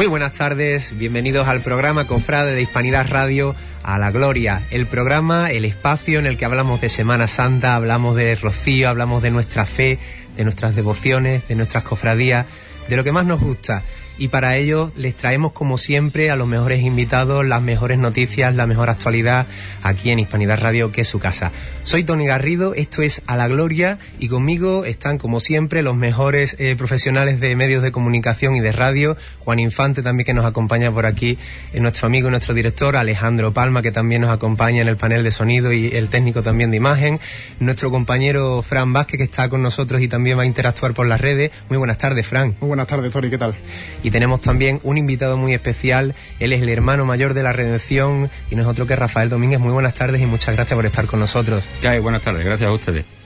Muy buenas tardes, bienvenidos al programa Cofrade de Hispanidad Radio a la Gloria, el programa, el espacio en el que hablamos de Semana Santa, hablamos de Rocío, hablamos de nuestra fe, de nuestras devociones, de nuestras cofradías, de lo que más nos gusta. Y para ello les traemos como siempre a los mejores invitados, las mejores noticias, la mejor actualidad aquí en Hispanidad Radio, que es su casa. Soy Tony Garrido, esto es A la Gloria y conmigo están como siempre los mejores eh, profesionales de medios de comunicación y de radio. Juan Infante también que nos acompaña por aquí, eh, nuestro amigo y nuestro director, Alejandro Palma que también nos acompaña en el panel de sonido y el técnico también de imagen. Nuestro compañero Fran Vázquez que está con nosotros y también va a interactuar por las redes. Muy buenas tardes, Fran. Muy buenas tardes, Tony, ¿qué tal? Y tenemos también un invitado muy especial. Él es el hermano mayor de la Redención y no es otro que Rafael Domínguez. Muy buenas tardes y muchas gracias por estar con nosotros. Buenas tardes, gracias a ustedes.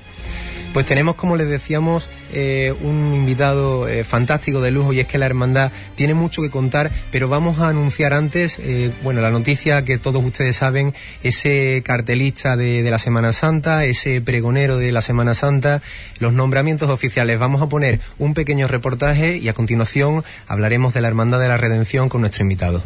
Pues tenemos, como les decíamos, eh, un invitado eh, fantástico de lujo y es que la hermandad tiene mucho que contar, pero vamos a anunciar antes, eh, bueno, la noticia que todos ustedes saben, ese cartelista de, de, la Semana Santa, ese pregonero de la Semana Santa, los nombramientos oficiales. Vamos a poner un pequeño reportaje y a continuación hablaremos de la Hermandad de la Redención con nuestro invitado.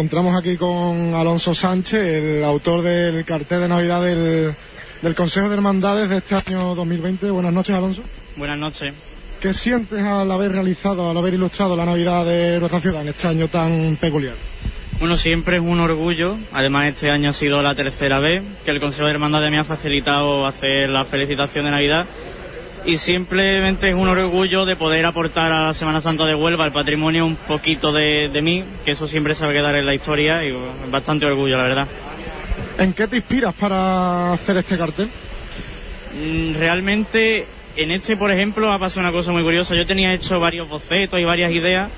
Encontramos aquí con Alonso Sánchez, el autor del cartel de Navidad del, del, Consejo de Hermandades de este año 2020. Buenas noches, Alonso. Buenas noches. ¿Qué sientes al haber realizado, al haber ilustrado la Navidad de nuestra ciudad en este año tan peculiar? Bueno, siempre es un orgullo. Además, este año ha sido la tercera vez que el Consejo de Hermandades me ha facilitado hacer la felicitación de Navidad y simplemente es un orgullo de poder aportar a la Semana Santa de Huelva, al patrimonio, un poquito de, de mí, que eso siempre se va a quedar en la historia y bastante orgullo, la verdad. ¿En qué te inspiras para hacer este cartel? Mm, realmente, en este, por ejemplo, ha pasado una cosa muy curiosa. Yo tenía hecho varios bocetos y varias ideas,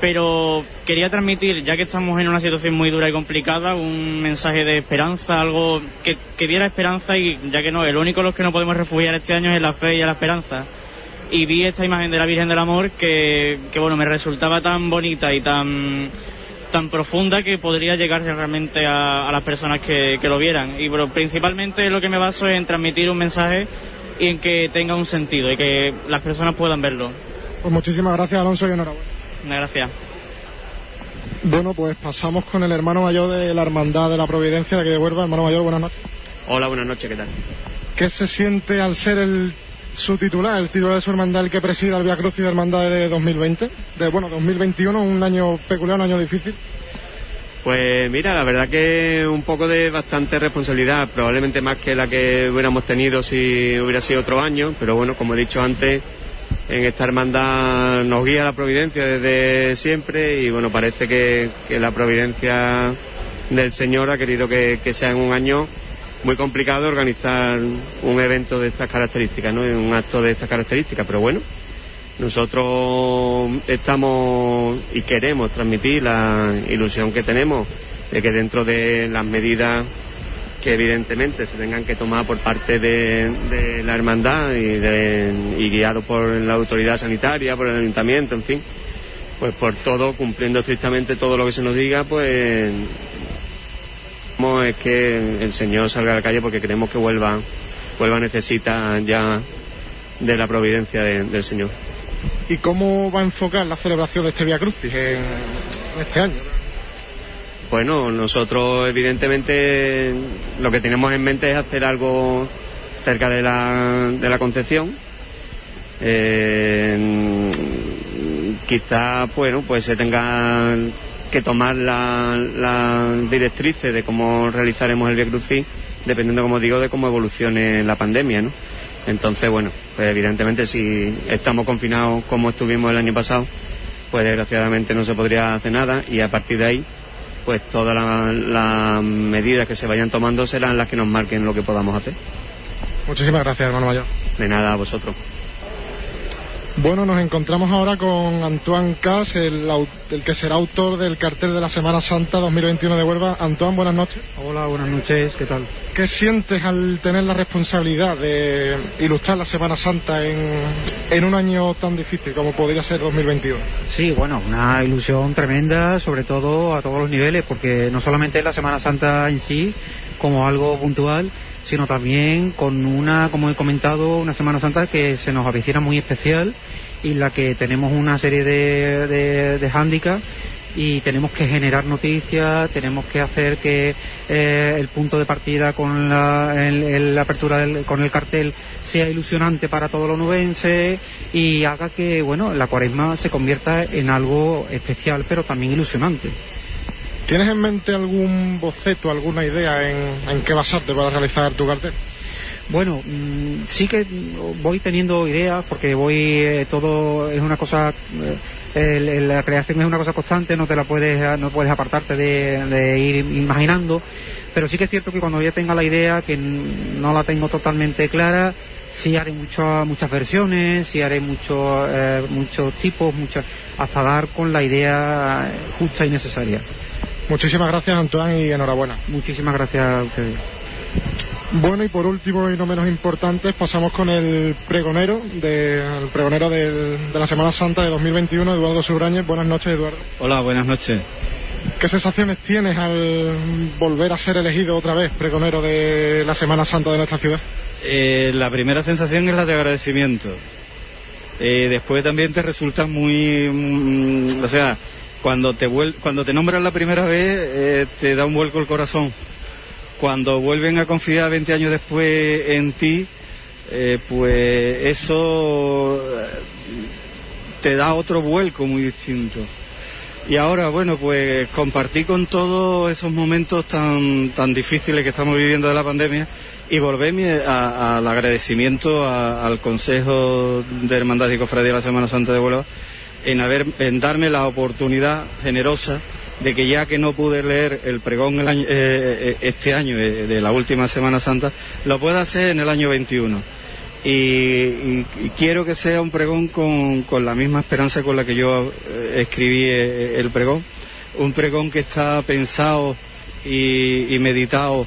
pero quería transmitir, ya que estamos en una situación muy dura y complicada, un mensaje de esperanza, algo que, que diera esperanza y ya que no, el único los que no podemos refugiar este año es la fe y la esperanza. Y vi esta imagen de la Virgen del Amor que, que bueno, me resultaba tan bonita y tan tan profunda que podría llegar realmente a, a las personas que, que, lo vieran. Y bueno, principalmente lo que me baso es en transmitir un mensaje y en que tenga un sentido y que las personas puedan verlo. Pues muchísimas gracias Alonso y enhorabuena. Gracias. Bueno, pues pasamos con el hermano mayor de la Hermandad de la Providencia de aquí de Huelva. Hermano mayor, buenas noches. Hola, buenas noches, ¿qué tal? ¿Qué se siente al ser el su titular, el titular de su hermandad, el que presida el Via Cruz y de Hermandad de 2020? De, bueno, 2021, un año peculiar, un año difícil. Pues mira, la verdad que un poco de bastante responsabilidad, probablemente más que la que hubiéramos tenido si hubiera sido otro año, pero bueno, como he dicho antes, en esta hermandad nos guía la providencia desde siempre y bueno, parece que, la providencia del Señor ha querido que, que, sea en un año muy complicado organizar un evento de estas características, ¿no? un acto de estas características, pero bueno, nosotros estamos y queremos transmitir la ilusión que tenemos de que dentro de las medidas que evidentemente se tengan que tomar por parte de, la hermandad y, de, y, guiado por la autoridad sanitaria, por el ayuntamiento, en fin, pues por todo, cumpliendo estrictamente todo lo que se nos diga, pues es que el Señor salga a la calle porque queremos que vuelva, vuelva necesita ya de la providencia de, del Señor. ¿Y cómo va a enfocar la celebración de este Via Crucis este año? Bueno, nosotros evidentemente lo que tenemos en mente es hacer algo cerca de la, de la Concepción. Eh, quizá, bueno, pues se tenga que tomar las la directrices de cómo realizaremos el Via Crucis, dependiendo, como digo, de cómo evolucione la pandemia, ¿no? Entonces, bueno, pues evidentemente si estamos confinados como estuvimos el año pasado, pues desgraciadamente no se podría hacer nada y a partir de ahí pues todas las la medidas que se vayan tomando serán las que nos marquen lo que podamos hacer. Muchísimas gracias, hermano mayor. De nada, a vosotros. Bueno, nos encontramos ahora con Antoine Cas, el, el, que será autor del cartel de la Semana Santa 2021 de Huelva. Antoine, buenas noches. Hola, buenas noches, ¿qué tal? ¿Qué sientes al tener la responsabilidad de ilustrar la Semana Santa en, en un año tan difícil como podría ser 2021? Sí, bueno, una ilusión tremenda, sobre todo a todos los niveles, porque no solamente es la Semana Santa en sí, como algo puntual, sino también con una, como he comentado, una Semana Santa que se nos avecina muy especial y la que tenemos una serie de, de, hándicaps y tenemos que generar noticias, tenemos que hacer que eh, el punto de partida con la apertura del, con el cartel sea ilusionante para todos los nubenses y haga que bueno la cuaresma se convierta en algo especial pero también ilusionante. ¿Tienes en mente algún boceto, alguna idea en, en qué basarte para realizar tu cartel? Bueno, mmm, sí que voy teniendo ideas porque voy eh, todo es una cosa eh, la creación es una cosa constante, no te la puedes no puedes apartarte de, ir imaginando, pero sí que es cierto que cuando ya tenga la idea que no la tengo totalmente clara, sí haré mucho, muchas versiones, sí haré muchos eh, muchos tipos, muchas hasta dar con la idea justa y necesaria. Muchísimas gracias, Antoine, y enhorabuena. Muchísimas gracias a ustedes. Bueno, y por último y no menos importante, pasamos con el pregonero, de, el pregonero de, de la Semana Santa de 2021, Eduardo Subrañez. Buenas noches, Eduardo. Hola, buenas noches. ¿Qué sensaciones tienes al volver a ser elegido otra vez pregonero de la Semana Santa de nuestra ciudad? Eh, la primera sensación es la de agradecimiento. Eh, después también te resulta muy, mm, o sea, cuando te vuel cuando te nombran la primera vez eh, te da un vuelco el corazón. Cuando vuelven a confiar 20 años después en ti, eh, pues eso te da otro vuelco muy distinto. Y ahora, bueno, pues compartí con todos esos momentos tan, tan difíciles que estamos viviendo de la pandemia y volverme al agradecimiento a, al Consejo de Hermandad y Cofradía de la Semana Santa de Huelva en, haber, en darme la oportunidad generosa de que ya que no pude leer el pregón el año, eh, este año de, la última Semana Santa, lo pueda hacer en el año 21. Y, quiero que sea un pregón con, con, la misma esperanza con la que yo eh, escribí eh, el pregón. Un pregón que está pensado y, y meditado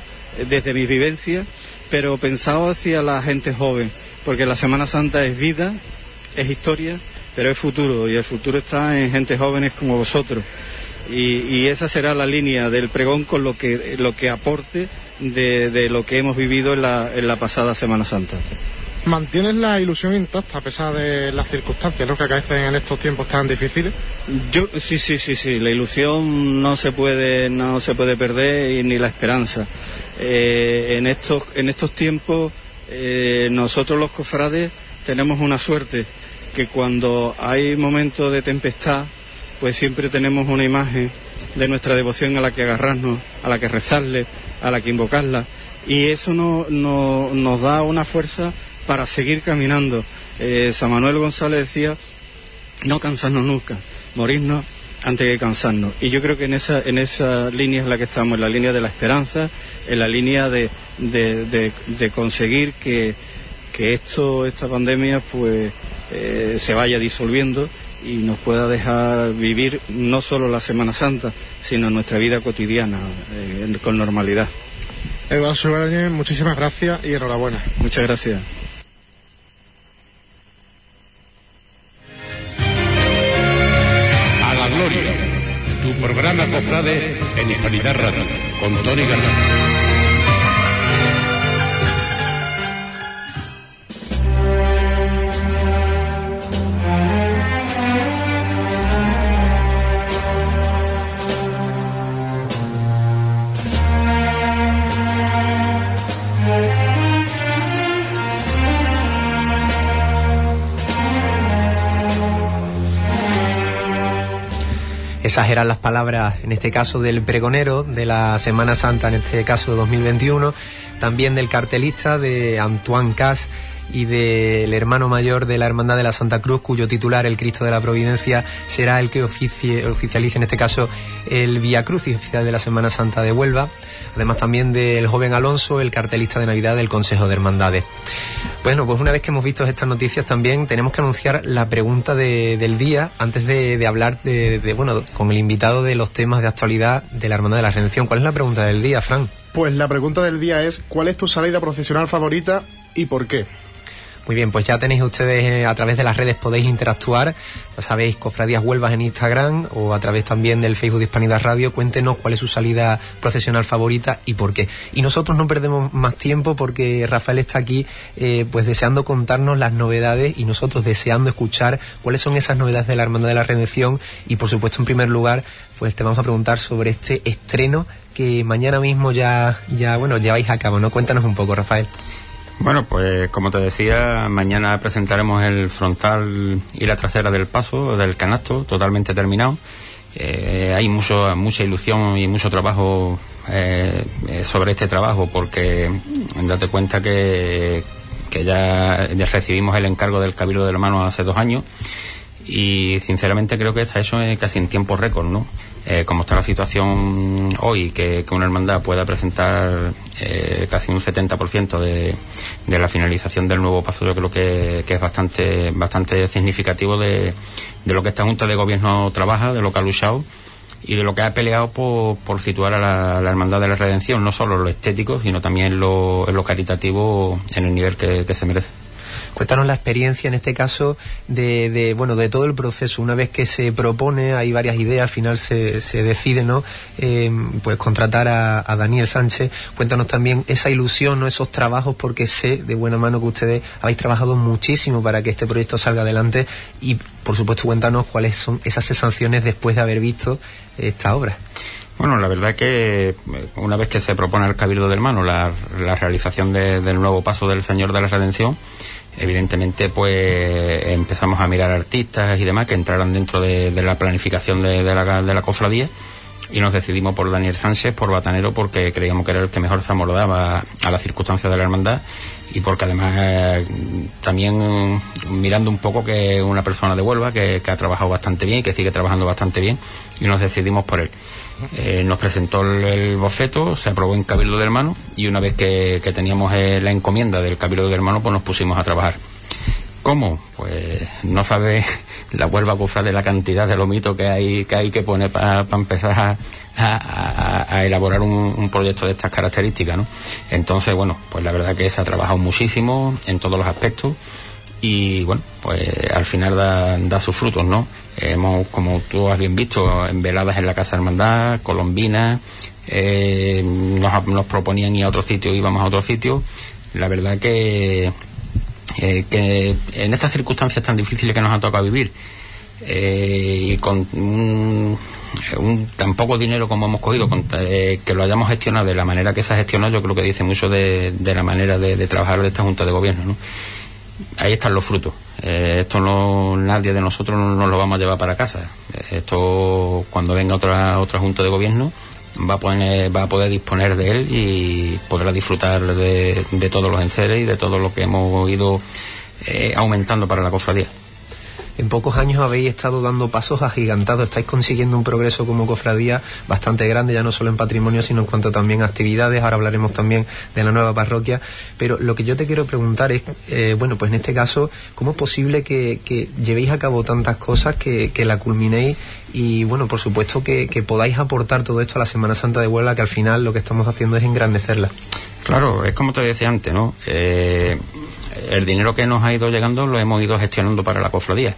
desde mis vivencias, pero pensado hacia la gente joven, porque la Semana Santa es vida, es historia, pero es futuro y el futuro está en gente jóvenes como vosotros. Y, y, esa será la línea del pregón con lo que, lo que aporte de, de lo que hemos vivido en la, en la, pasada Semana Santa. ¿Mantienes la ilusión intacta a pesar de las circunstancias ¿no? que acaecen en estos tiempos tan difíciles? Yo sí, sí, sí, sí. La ilusión no se puede, no se puede perder y ni la esperanza. Eh, en estos, en estos tiempos eh, nosotros los cofrades tenemos una suerte que cuando hay momentos de tempestad, pues siempre tenemos una imagen de nuestra devoción a la que agarrarnos, a la que rezarle, a la que invocarla. Y eso no, no, nos da una fuerza para seguir caminando. Eh, San Manuel González decía, no cansarnos nunca, morirnos antes de cansarnos. Y yo creo que en esa, en esa línea es la que estamos, en la línea de la esperanza, en la línea de, de, de, de conseguir que, que esto, esta pandemia, pues eh, se vaya disolviendo y nos pueda dejar vivir no solo la Semana Santa, sino nuestra vida cotidiana eh, con normalidad. Eduardo Suárez, muchísimas gracias y enhorabuena. Muchas gracias. A la Gloria, tu programa cofrade en Hispanidad Radio, con Tony García. Esas eran las palabras, en este caso, del pregonero de la Semana Santa, en este caso 2021, también del cartelista de Antoine Cas y del hermano mayor de la Hermandad de la Santa Cruz, cuyo titular, el Cristo de la Providencia, será el que oficie, oficialice, en este caso, el Vía Crucis oficial de la Semana Santa de Huelva, además también del joven Alonso, el cartelista de Navidad del Consejo de Hermandades. Bueno, pues una vez que hemos visto estas noticias también tenemos que anunciar la pregunta del día antes de, hablar de, bueno, con el invitado de los temas de actualidad de la Hermandad de la Redención. ¿Cuál es la pregunta del día, Fran? Pues la pregunta del día es ¿cuál es tu salida profesional favorita y por qué? Muy bien, pues ya tenéis ustedes eh, a través de las redes podéis interactuar, ya sabéis, Cofradías Huelvas en Instagram o a través también del Facebook de Hispanidad Radio, cuéntenos cuál es su salida profesional favorita y por qué. Y nosotros no perdemos más tiempo porque Rafael está aquí eh, pues deseando contarnos las novedades y nosotros deseando escuchar cuáles son esas novedades de la Hermandad de la Redención y por supuesto en primer lugar pues te vamos a preguntar sobre este estreno que mañana mismo ya, ya bueno, lleváis a cabo, ¿no? Cuéntanos un poco, Rafael. Bueno, pues como te decía, mañana presentaremos el frontal y la trasera del paso, del canasto, totalmente terminado. Eh, hay mucho, mucha ilusión y mucho trabajo eh, sobre este trabajo porque date cuenta que, que ya, recibimos el encargo del Cabildo de la Mano hace dos años y sinceramente creo que está hecho casi en tiempo récord, ¿no? Eh, como está la situación hoy, que, una hermandad pueda presentar eh, casi un 70% de, de la finalización del nuevo paso, yo creo que, es bastante, bastante significativo de, lo que esta Junta de Gobierno trabaja, de lo que ha luchado y de lo que ha peleado por, por situar a la, Hermandad de la Redención, no solo lo estético, sino también lo, lo caritativo en el nivel que se merece. Cuéntanos la experiencia en este caso de, bueno de todo el proceso. Una vez que se propone, hay varias ideas, al final se, se decide, ¿no? Em, pues contratar a, Daniel Sánchez. Cuéntanos también esa ilusión, ¿no? Esos trabajos, porque sé de buena mano que ustedes habéis trabajado muchísimo para que este proyecto salga adelante y, por supuesto, cuéntanos cuáles son esas sensaciones después de haber visto esta obra. Bueno, la verdad que eh, una vez que se propone al Cabildo del Hermano la, la realización del nuevo paso del Señor de la Redención, evidentemente pues empezamos a mirar artistas y demás que entraran dentro de, la planificación de, la, de la cofradía y nos decidimos por Daniel Sánchez, por Batanero, porque creíamos que era el que mejor se amordaba a las circunstancias de la hermandad y porque además también mirando un poco que es una persona de Huelva que, que, ha trabajado bastante bien y que sigue trabajando bastante bien y nos decidimos por él. Eh, nos presentó el, boceto, se aprobó en Cabildo de Hermano y una vez que, teníamos eh, la encomienda del Cabildo de Hermano, pues nos pusimos a trabajar. ¿Cómo? Pues no sabe la Huelva de la cantidad de lomito que hay que hay que poner para empezar a, elaborar un, proyecto de estas características, ¿no? Entonces, bueno, pues la verdad que se ha trabajado muchísimo en todos los aspectos y bueno, pues al final da, da sus frutos, ¿no? Hemos, como tú has bien visto, en veladas en la Casa Hermandad, Colombina, eh, nos, proponían ir a otro sitio, íbamos a otro sitio. La verdad que, eh, que en estas circunstancias tan difíciles que nos han tocado vivir, eh, y con un, tan poco dinero como hemos cogido, que lo hayamos gestionado de la manera que se ha gestionado, yo creo que dice mucho de, la manera de, trabajar de esta Junta de Gobierno. ¿no? Ahí están los frutos. Eh, esto no nadie de nosotros no nos lo vamos a llevar para casa. Eh, esto cuando venga otra otra junta de gobierno va a poner, va a poder disponer de él y podrá disfrutar de, todos los enceres y de todo lo que hemos ido eh, aumentando para la cofradía en pocos años habéis estado dando pasos agigantados, estáis consiguiendo un progreso como cofradía bastante grande, ya no solo en patrimonio, sino en cuanto también a actividades, ahora hablaremos también de la nueva parroquia, pero lo que yo te quiero preguntar es, eh, bueno, pues en este caso, ¿cómo es posible que, llevéis a cabo tantas cosas, que, la culminéis y, bueno, por supuesto que, podáis aportar todo esto a la Semana Santa de Huelva, que al final lo que estamos haciendo es engrandecerla? Claro, es como te decía antes, ¿no? Eh, el dinero que nos ha ido llegando lo hemos ido gestionando para la cofradía.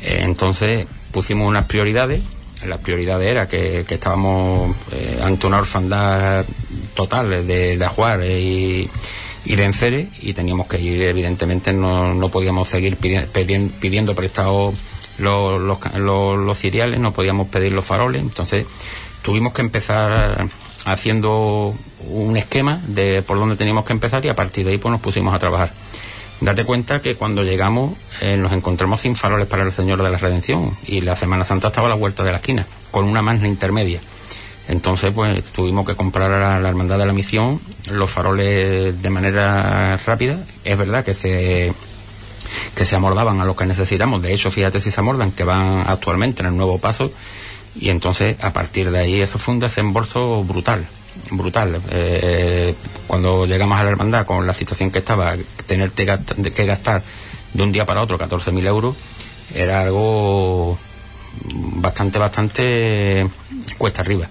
Eh, entonces pusimos unas prioridades. La prioridad era que, estábamos eh, ante una orfandad total de, de ajuares y, de enceres y teníamos que ir, evidentemente no, no podíamos seguir pidiendo, pidiendo prestados los, los, los, ciriales, no podíamos pedir los faroles, entonces tuvimos que empezar haciendo un esquema de por dónde teníamos que empezar y a partir de ahí pues nos pusimos a trabajar. Date cuenta que cuando llegamos eh, nos encontramos sin faroles para el Señor de la Redención y la Semana Santa estaba a la vuelta de la esquina, con una magna intermedia. Entonces, pues tuvimos que comprar a la, Hermandad de la Misión los faroles de manera rápida. Es verdad que se que se amordaban a lo que necesitamos. De hecho, fíjate si se amordan, que van actualmente en el nuevo paso. Y entonces, a parir de ahí, eso fue un desembolso brutal brutal. Eh, cuando llegamos a la hermandad con la situación que estaba, tener que gastar de un día para otro 14.000 euros, era algo bastante, bastante cuesta arriba.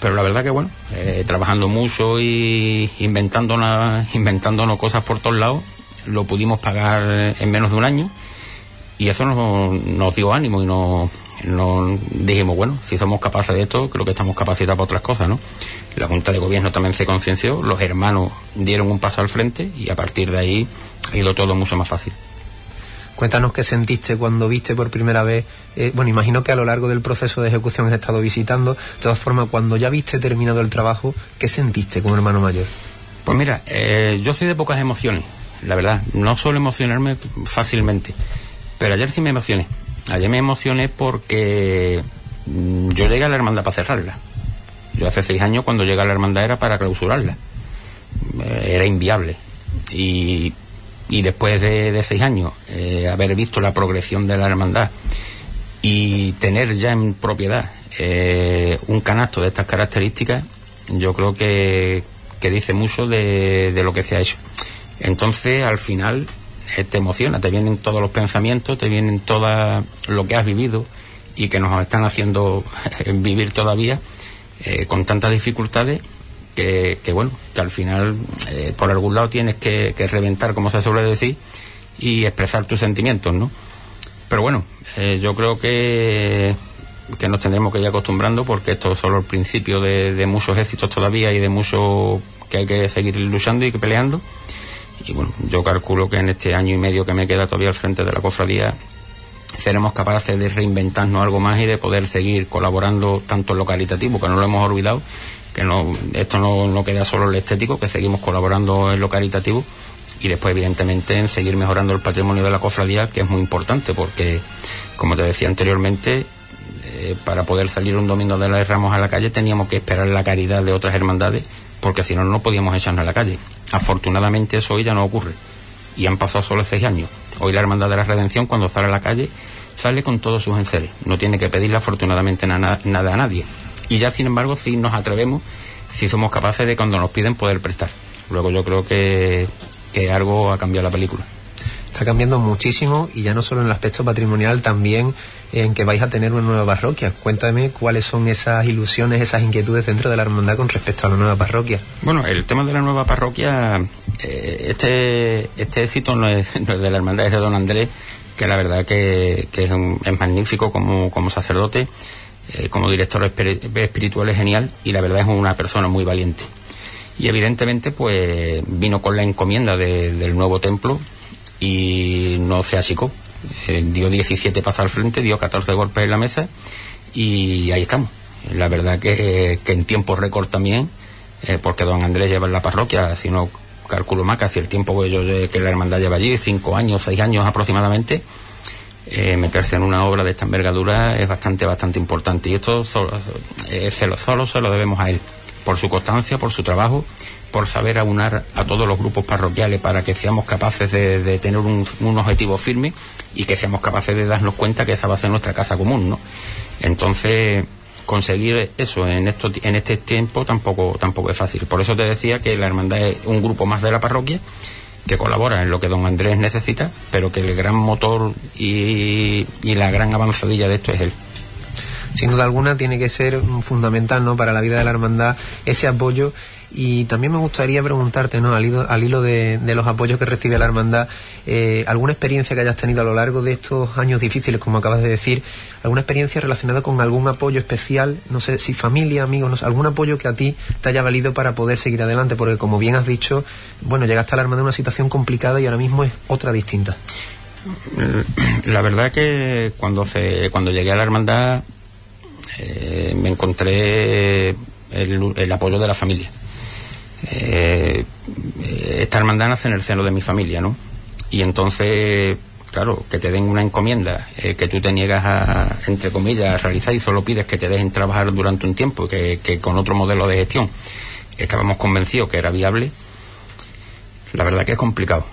Pero la verdad que bueno, eh, trabajando mucho y inventándonos, inventándonos cosas por todos lados, lo pudimos pagar en menos de un año y eso nos, nos dio ánimo y nos, nos dijimos, bueno, si somos capaces de esto, creo que estamos capacitados para otras cosas, ¿no? La Junta de Gobierno también se concienció, los hermanos dieron un paso al frente y a partir de ahí ha ido todo mucho más fácil. Cuéntanos qué sentiste cuando viste por primera vez, eh, bueno, imagino que a lo largo del proceso de ejecución has estado visitando, de todas formas, cuando ya viste terminado el trabajo, ¿qué sentiste como hermano mayor? Pues mira, eh, yo soy de pocas emociones, la verdad, no suelo emocionarme fácilmente, pero ayer sí me emocioné. Ayer me emocioné porque mm, yo llegué a la hermandad para cerrarla. Yo hace seis años cuando llegué a la hermandad era para clausurarla. Eh, era inviable. Y y después de, seis años eh, haber visto la progresión de la hermandad y tener ya en propiedad eh, un canasto de estas características, yo creo que, dice mucho de, lo que se ha hecho. Entonces, al final, te emociona, te vienen todos los pensamientos, te vienen todo lo que has vivido y que nos están haciendo vivir todavía con tantas dificultades que, bueno, que al final eh, por algún lado tienes que, reventar, como se suele decir, y expresar tus sentimientos, ¿no? Pero bueno, eh, yo creo que, que nos tendremos que ir acostumbrando porque esto es solo el principio de, muchos éxitos todavía y de mucho que hay que seguir luchando y que peleando. Y bueno, yo calculo que en este año y medio que me queda todavía al frente de la cofradía seremos capaces de reinventarnos algo más y de poder seguir colaborando tanto en lo caritativo, que no lo hemos olvidado, que no, esto no, queda solo en lo estético, que seguimos colaborando en lo caritativo y después evidentemente en seguir mejorando el patrimonio de la cofradía, que es muy importante porque, como te decía anteriormente, eh, para poder salir un domingo de los Ramos a la calle teníamos que esperar la caridad de otras hermandades porque si no no podíamos echarnos a la calle. Afortunadamente eso hoy ya no ocurre y han pasado solo seis años. Hoy la Hermandad de la Redención cuando sale a la calle sale con todos sus enseres, no tiene que pedirle afortunadamente nada a nadie y ya sin embargo si nos atrevemos, si somos capaces de cuando nos piden poder prestar. Luego yo creo que, que algo ha cambiado la película. Está cambiando muchísimo y ya no solo en el aspecto patrimonial, también en que vais a tener una nueva parroquia. Cuéntame cuáles son esas ilusiones, esas inquietudes dentro de la hermandad con respecto a la nueva parroquia. Bueno, el tema de la nueva parroquia, eh, este, este éxito no es, de la hermandad, es de don Andrés, que la verdad que, es, es magnífico como, sacerdote eh, como director espiritual es genial y la verdad es una persona muy valiente. Y evidentemente pues vino con la encomienda del nuevo templo y no se achicó. Eh, dio 17 pasos al frente, dio 14 golpes en la mesa y ahí estamos. La verdad que, que en tiempo récord también, eh, porque don Andrés lleva en la parroquia, si no calculo más, casi el tiempo que, yo, que la hermandad lleva allí, cinco años, seis años aproximadamente, eh, meterse en una obra de esta envergadura es bastante, bastante importante. Y esto solo, eh, solo, se lo debemos a él, por su constancia, por su trabajo, por saber aunar a todos los grupos parroquiales para que seamos capaces de, tener un, objetivo firme y que seamos capaces de darnos cuenta que esa va a ser nuestra casa común, ¿no? Entonces, conseguir eso en, esto, en este tiempo tampoco, tampoco es fácil. Por eso te decía que la hermandad es un grupo más de la parroquia que colabora en lo que don Andrés necesita, pero que el gran motor y, la gran avanzadilla de esto es él sin duda alguna tiene que ser fundamental ¿no? para la vida de la hermandad ese apoyo y también me gustaría preguntarte, ¿no? al hilo, al hilo de, los apoyos que recibe la hermandad, eh, ¿alguna experiencia que hayas tenido a lo largo de estos años difíciles, como acabas de decir, alguna experiencia relacionada con algún apoyo especial, no sé si familia, amigos, algún apoyo que a ti te haya valido para poder seguir adelante? Porque como bien has dicho, bueno, llegaste a la hermandad en una situación complicada y ahora mismo es otra distinta. La verdad que cuando, se, cuando llegué a la hermandad eh, me encontré el apoyo de la familia eh, esta hermandad nace en el seno de mi familia, ¿no? Y entonces, claro, que te den una encomienda eh, que tú te niegas a, entre comillas, a realizar y solo pides que te dejen trabajar durante un tiempo, que, con otro modelo de gestión estábamos convencidos que era viable, la verdad que es complicado.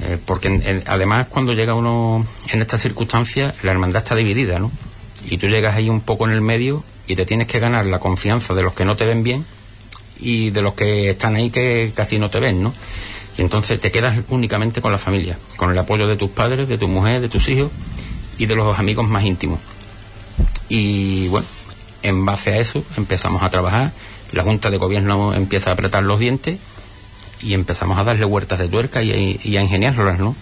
Eh, porque además cuando llega uno en estas circunstancias, la hermandad está dividida, ¿no? Y tú llegas ahí un poco en el medio y te tienes que ganar la confianza de los que no te ven bien y de los que están ahí que casi no te ven, ¿no? Y entonces te quedas únicamente con la familia, con el apoyo de tus padres, de tu mujer, de tus hijos y de los amigos más íntimos. Y bueno, en base a eso empezamos a trabajar, la Junta de Gobierno empieza a apretar los dientes y empezamos a darle huertas de tuerca y, a ingeniarlas, ¿no?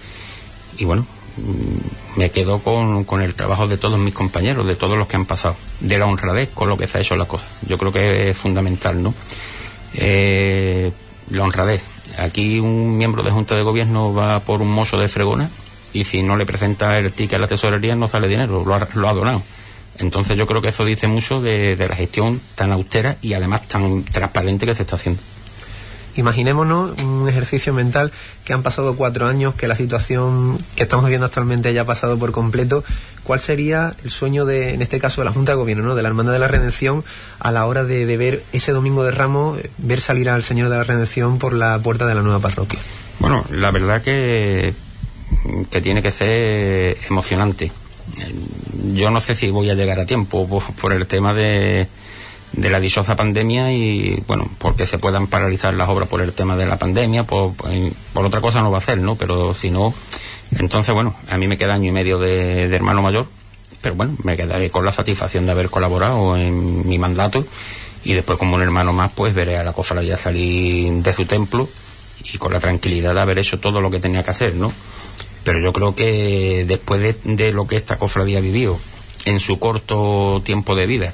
Y bueno, mm, me quedo con, con, el trabajo de todos mis compañeros, de todos los que han pasado, de la honradez con lo que se ha hecho la cosa. Yo creo que es fundamental, ¿no? Eh, la honradez. Aquí un miembro de Junta de Gobierno va por un mozo de fregona y si no le presenta el ticket a la tesorería no sale dinero, lo ha, lo ha donado. Entonces yo creo que eso dice mucho de, de la gestión tan austera y además tan transparente que se está haciendo. Imaginémonos un ejercicio mental que han pasado cuatro años, que la situación que estamos viviendo actualmente haya pasado por completo. ¿Cuál sería el sueño de, en este caso, de la Junta de Gobierno, ¿no? de la Hermandad de la Redención, a la hora de, ver ese domingo de Ramos, ver salir al Señor de la Redención por la puerta de la nueva parroquia? Bueno, la verdad que, que tiene que ser emocionante. Yo no sé si voy a llegar a tiempo por el tema de, de la dichosa pandemia y bueno, porque se puedan paralizar las obras por el tema de la pandemia, por, por otra cosa no va a hacer, ¿no? Pero si no, entonces bueno, a mí me queda año y medio de, de hermano mayor, pero bueno, me quedaré con la satisfacción de haber colaborado en mi mandato y después como un hermano más pues veré a la cofradía salir de su templo y con la tranquilidad de haber hecho todo lo que tenía que hacer, ¿no? Pero yo creo que después de, de lo que esta cofradía vivió en su corto tiempo de vida,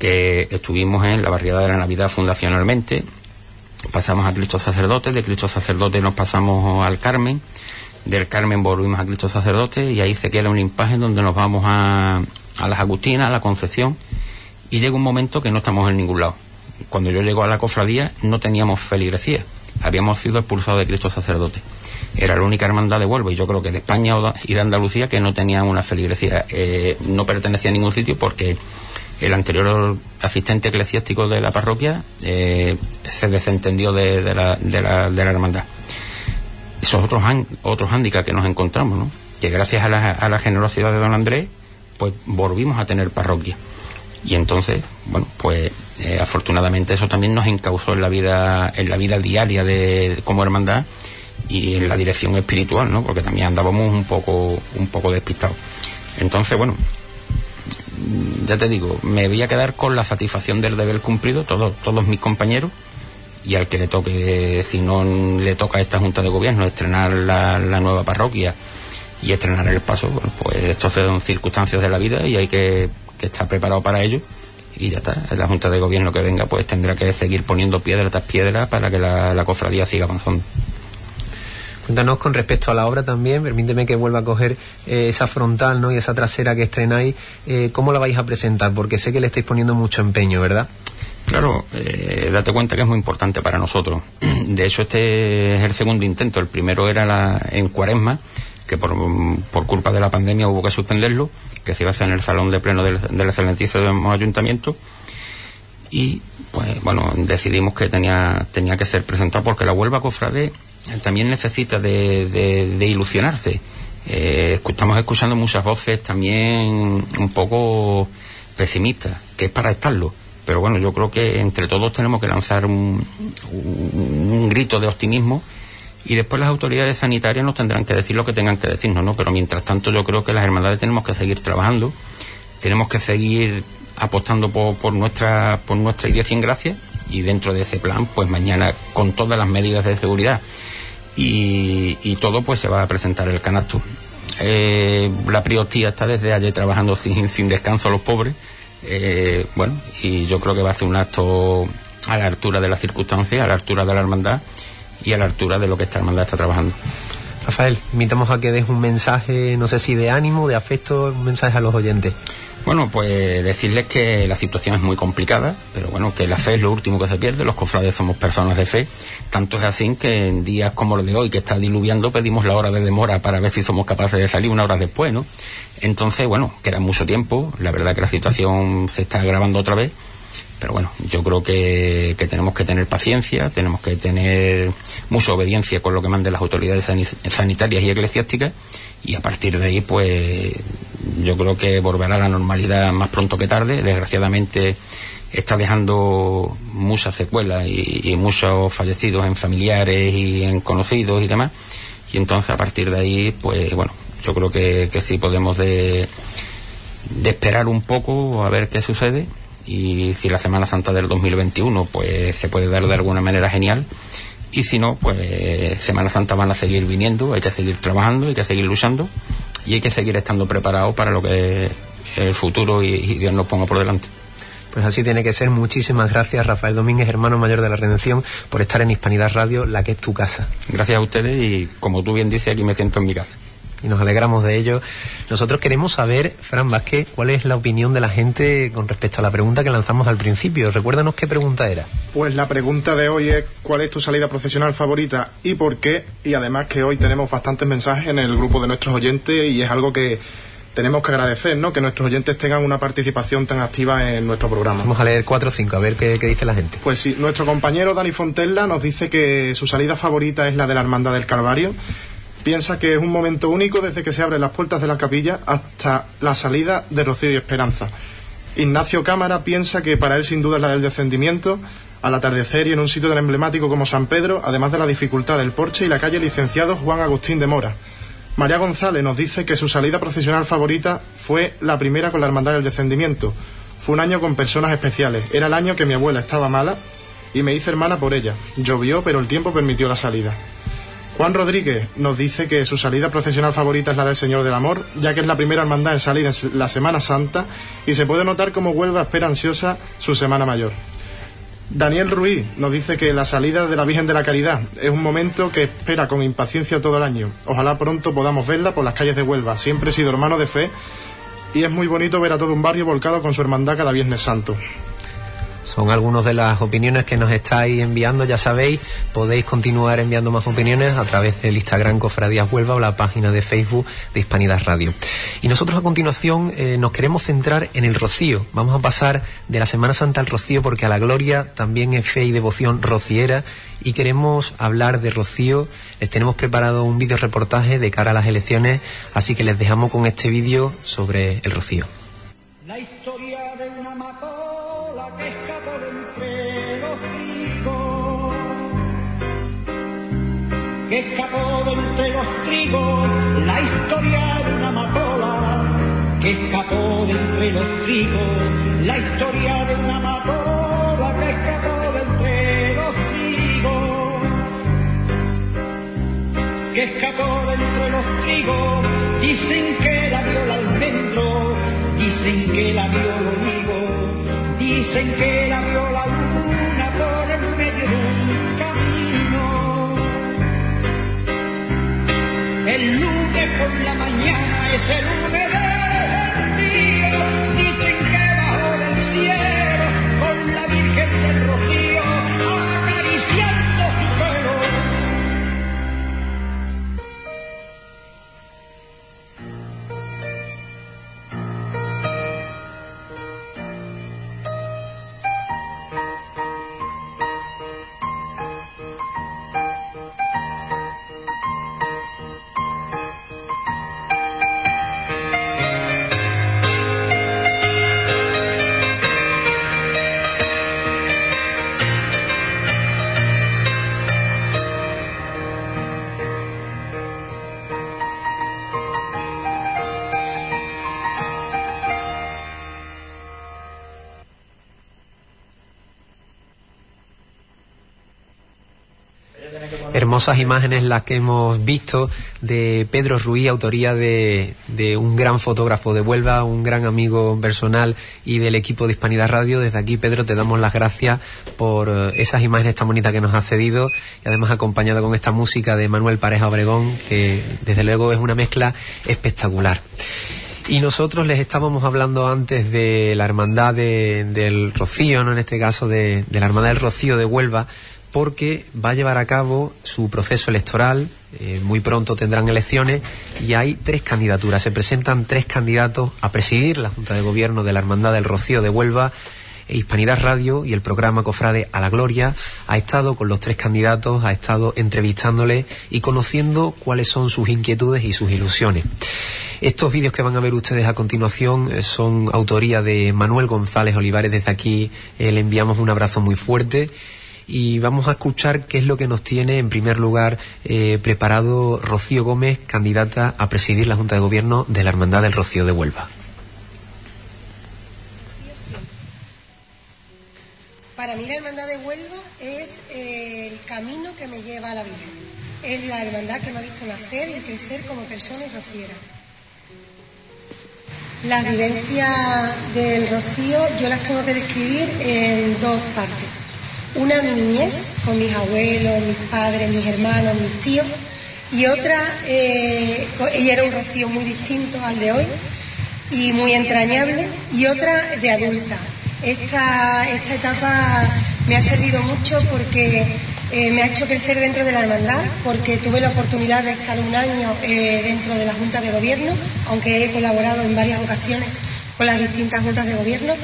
que estuvimos en la barriada de la Navidad fundacionalmente, pasamos a Cristo Sacerdote, de Cristo Sacerdote nos pasamos al Carmen, del Carmen volvimos a Cristo Sacerdote y ahí se queda un impaje donde nos vamos a, a las Agustinas, a la Concepción y llega un momento que no estamos en ningún lado. Cuando yo llego a la cofradía no teníamos feligresía, habíamos sido expulsados de Cristo Sacerdote. Era la única hermandad de Huelva y yo creo que de España y de Andalucía que no tenía una feligresía. Eh, no pertenecía a ningún sitio porque el anterior asistente eclesiástico de la parroquia eh, se desentendió de, la, hermandad. Esos otros, otros hándicaps que nos encontramos, ¿no? que gracias a la, a la generosidad de don Andrés, pues volvimos a tener parroquia. Y entonces, bueno, pues eh, afortunadamente eso también nos encausó en la vida, en la vida diaria de, como hermandad y en la dirección espiritual, ¿no? Porque también andábamos un poco, un poco despistados. Entonces, bueno, ya te digo, me voy a quedar con la satisfacción del deber cumplido, todos, todos mis compañeros, y al que le toque, si no le toca a esta Junta de Gobierno estrenar la, nueva parroquia y estrenar el paso, bueno, pues estos son circunstancias de la vida y hay que, que estar preparado para ello. Y ya está, la Junta de Gobierno que venga pues tendrá que seguir poniendo piedra tras piedra para que la, la cofradía siga avanzando. Cuéntanos con respecto a la obra también, permíteme que vuelva a coger eh, esa frontal ¿no? y esa trasera que estrenáis, eh, ¿cómo la vais a presentar? Porque sé que le estáis poniendo mucho empeño, ¿verdad? Claro, eh, date cuenta que es muy importante para nosotros. De hecho, este es el segundo intento. El primero era la, en Cuaresma, que por, culpa de la pandemia hubo que suspenderlo, que se iba a hacer en el salón de pleno del, del excelentísimo ayuntamiento. Y, pues, bueno, decidimos que tenía, tenía que ser presentado porque la Huelva Cofrade también necesita de, ilusionarse. Eh, estamos escuchando muchas voces también un poco pesimistas, que es para estarlo. Pero bueno, yo creo que entre todos tenemos que lanzar un, un, un grito de optimismo y después las autoridades sanitarias nos tendrán que decir lo que tengan que decirnos, ¿no? Pero mientras tanto yo creo que las hermandades tenemos que seguir trabajando, tenemos que seguir apostando por, por nuestra por nuestra idea sin gracia y dentro de ese plan, pues mañana con todas las medidas de seguridad y, y todo pues se va a presentar el canasto. Eh, la priostía está desde ayer trabajando sin, sin descanso los pobres, eh, bueno, y yo creo que va a ser un acto a la altura de las circunstancias, a la altura de la hermandad y a la altura de lo que esta hermandad está trabajando. Rafael, invitamos a que des un mensaje, no sé si de ánimo, de afecto, un mensaje a los oyentes. Bueno, pues decirles que la situación es muy complicada, pero bueno, que la fe es lo último que se pierde, los cofrades somos personas de fe, tanto es así que en días como los de hoy, que está diluviando, pedimos la hora de demora para ver si somos capaces de salir una hora después, ¿no? Entonces, bueno, queda mucho tiempo, la verdad que la situación se está agravando otra vez, pero bueno, yo creo que, que tenemos que tener paciencia, tenemos que tener mucha obediencia con lo que manden las autoridades sanitarias y eclesiásticas, y a partir de ahí, pues yo creo que volverá a la normalidad más pronto que tarde. Desgraciadamente, está dejando muchas secuelas y, muchos fallecidos en familiares y en conocidos y demás. Y entonces a partir de ahí, pues bueno, yo creo que, que sí podemos de, de esperar un poco a ver qué sucede y si la Semana Santa del 2021 pues se puede dar de alguna manera genial y si no pues Semana Santa van a seguir viniendo, hay que seguir trabajando, hay que seguir luchando y hay que seguir estando preparados para lo que es el futuro y Dios nos ponga por delante. Pues así tiene que ser. Muchísimas gracias, Rafael Domínguez, hermano mayor de la Redención, por estar en Hispanidad Radio, la que es tu casa. Gracias a ustedes y, como tú bien dices, aquí me siento en mi casa. Y nos alegramos de ello. Nosotros queremos saber, Fran Vázquez, cuál es la opinión de la gente con respecto a la pregunta que lanzamos al principio. Recuérdanos qué pregunta era. Pues la pregunta de hoy es cuál es tu salida profesional favorita y por qué. Y además que hoy tenemos bastantes mensajes en el grupo de nuestros oyentes y es algo que tenemos que agradecer ¿no? que nuestros oyentes tengan una participación tan activa en nuestro programa. Vamos a leer cuatro o cinco, a ver qué, dice la gente. Pues sí, nuestro compañero Dani Fontella nos dice que su salida favorita es la de la Hermandad del Calvario. Piensa que es un momento único desde que se abren las puertas de la capilla hasta la salida de Rocío y Esperanza. Ignacio Cámara piensa que para él sin duda es la del descendimiento, al atardecer y en un sitio tan emblemático como San Pedro, además de la dificultad del porche y la calle Licenciado Juan Agustín de Mora. María González nos dice que su salida profesional favorita fue la primera con la Hermandad del Descendimiento. Fue un año con personas especiales. Era el año que mi abuela estaba mala y me hice hermana por ella. Llovió, pero el tiempo permitió la salida. Juan Rodríguez nos dice que su salida profesional favorita es la del Señor del Amor, ya que es la primera hermandad en salir en la Semana Santa y se puede notar cómo Huelva espera ansiosa su Semana Mayor. Daniel Ruiz nos dice que la salida de la Virgen de la Caridad es un momento que espera con impaciencia todo el año. Ojalá pronto podamos verla por las calles de Huelva. Siempre he sido hermano de fe y es muy bonito ver a todo un barrio volcado con su hermandad cada Viernes Santo. Son algunas de las opiniones que nos estáis enviando, ya sabéis, podéis continuar enviando más opiniones a través del Instagram Cofradías Huelva o la página de Facebook de Hispanidad Radio. Y nosotros a continuación eh, nos queremos centrar en el rocío. Vamos a pasar de la Semana Santa al rocío porque a la gloria también es fe y devoción rociera y queremos hablar de rocío. Les tenemos preparado un vídeo reportaje de cara a las elecciones, así que les dejamos con este vídeo sobre el rocío. Que escapó de entre los trigos, la historia de una amapola, que escapó de entre los trigos, la historia de una amapola, que escapó de entre los trigos, que escapó de entre los trigos, dicen que la vio el almendro, dicen que la vio el olivo. Dicen que la vio la luna por el medio El lunes por la mañana es el lunes hermosas imágenes las que hemos visto de Pedro Ruiz, autoría de, un gran fotógrafo de Huelva, un gran amigo personal y del equipo de Hispanidad Radio. Desde aquí, Pedro, te damos las gracias por eh, esas imágenes tan bonitas que nos ha cedido y además acompañado con esta música de Manuel Pareja Obregón, que desde luego es una mezcla espectacular. Y nosotros les estábamos hablando antes de la hermandad del Rocío, ¿no? En este caso de, de la hermandad del Rocío de Huelva, porque va a llevar a cabo su proceso electoral. Eh, muy pronto tendrán elecciones y hay tres candidaturas. Se presentan tres candidatos a presidir la Junta de Gobierno de la Hermandad del Rocío de Huelva. E Hispanidad Radio y el programa Cofrade a la Gloria ha estado con los tres candidatos, ha estado entrevistándole y conociendo cuáles son sus inquietudes y sus ilusiones. Estos vídeos que van a ver ustedes a continuación eh, son autoría de Manuel González Olivares. Desde aquí eh, le enviamos un abrazo muy fuerte y vamos a escuchar qué es lo que nos tiene en primer lugar eh, preparado Rocío Gómez, candidata a presidir la Junta de Gobierno de la Hermandad del Rocío de Huelva. Para mí la Hermandad de Huelva es eh, el camino que me lleva a la vida. Es la hermandad que me ha visto nacer y crecer como persona y rociera. Las vivencias del rocío yo las tengo que describir en dos partes. Una mi niñez, con mis abuelos, mis padres, mis hermanos, mis tíos, y otra, eh, ella era un rocío muy distinto al de hoy y muy entrañable, y otra de adulta. Esta, esta etapa me ha servido mucho porque eh, me ha hecho crecer dentro de la hermandad, porque tuve la oportunidad de estar un año eh, dentro de la Junta de Gobierno, aunque he colaborado en varias ocasiones con las distintas juntas de gobierno,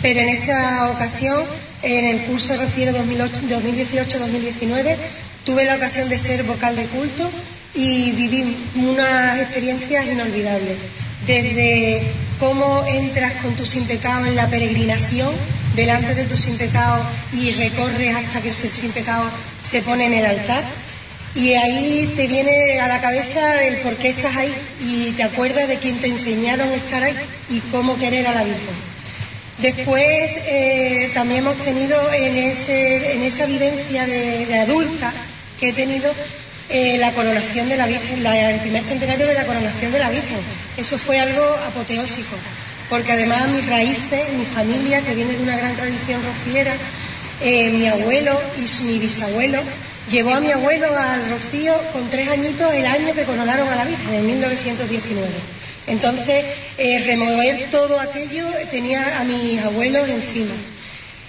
pero en esta ocasión, en el curso Rociero 2018-2019, tuve la ocasión de ser vocal de culto y viví unas experiencias inolvidables. Desde cómo entras con tu sin pecado en la peregrinación, delante de tu sin pecado y recorres hasta que el sin pecado se pone en el altar. Y ahí te viene a la cabeza el por qué estás ahí y te acuerdas de quién te enseñaron a estar ahí y cómo querer a la Virgen. Después eh, también hemos tenido en, ese, en esa vivencia de, adulta que he tenido eh, la coronación de la Virgen, el primer centenario de la coronación de la Virgen. Eso fue algo apoteósico, porque además mis raíces, mi familia, que viene de una gran tradición rociera, eh, mi abuelo y mi bisabuelo, llevó a mi abuelo al Rocío con tres añitos el año que coronaron a la Virgen, en 1919. Entonces, eh, remover todo aquello tenía a mis abuelos encima.